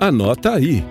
Anota aí.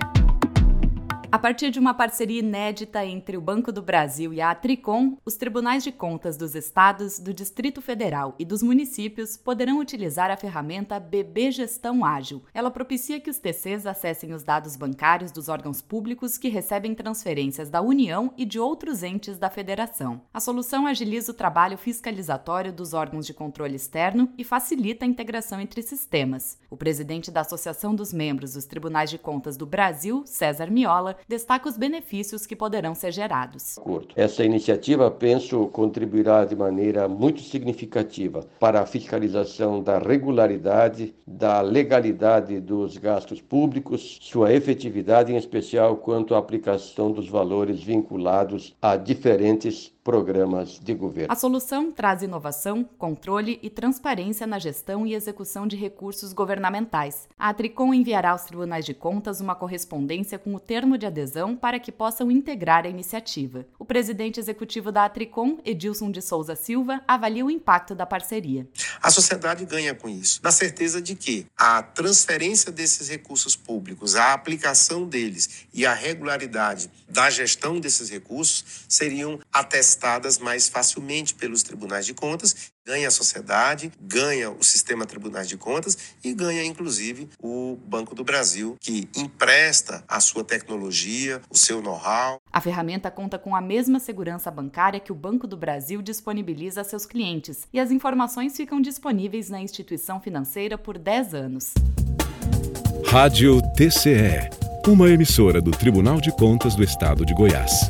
A partir de uma parceria inédita entre o Banco do Brasil e a Tricom, os tribunais de contas dos estados, do Distrito Federal e dos municípios poderão utilizar a ferramenta BB Gestão Ágil. Ela propicia que os TCs acessem os dados bancários dos órgãos públicos que recebem transferências da União e de outros entes da Federação. A solução agiliza o trabalho fiscalizatório dos órgãos de controle externo e facilita a integração entre sistemas. O presidente da Associação dos Membros dos Tribunais de Contas do Brasil, César Miola, destaca os benefícios que poderão ser gerados. Essa iniciativa, penso, contribuirá de maneira muito significativa para a fiscalização da regularidade, da legalidade dos gastos públicos, sua efetividade, em especial quanto à aplicação dos valores vinculados a diferentes programas de governo. A solução traz inovação, controle e transparência na gestão e execução de recursos governamentais. A Tricom enviará aos tribunais de contas uma correspondência com o termo de adesão para que possam integrar a iniciativa. O presidente executivo da Atricom, Edilson de Souza Silva, avalia o impacto da parceria. A sociedade ganha com isso, na certeza de que a transferência desses recursos públicos, a aplicação deles e a regularidade da gestão desses recursos seriam atestadas mais facilmente pelos tribunais de contas. Ganha a sociedade, ganha o sistema tribunais de contas e ganha, inclusive, o Banco do Brasil, que empresta a sua tecnologia, o seu know-how. A ferramenta conta com a mesma segurança bancária que o Banco do Brasil disponibiliza a seus clientes e as informações ficam disponíveis na instituição financeira por 10 anos. Rádio TCE, uma emissora do Tribunal de Contas do Estado de Goiás.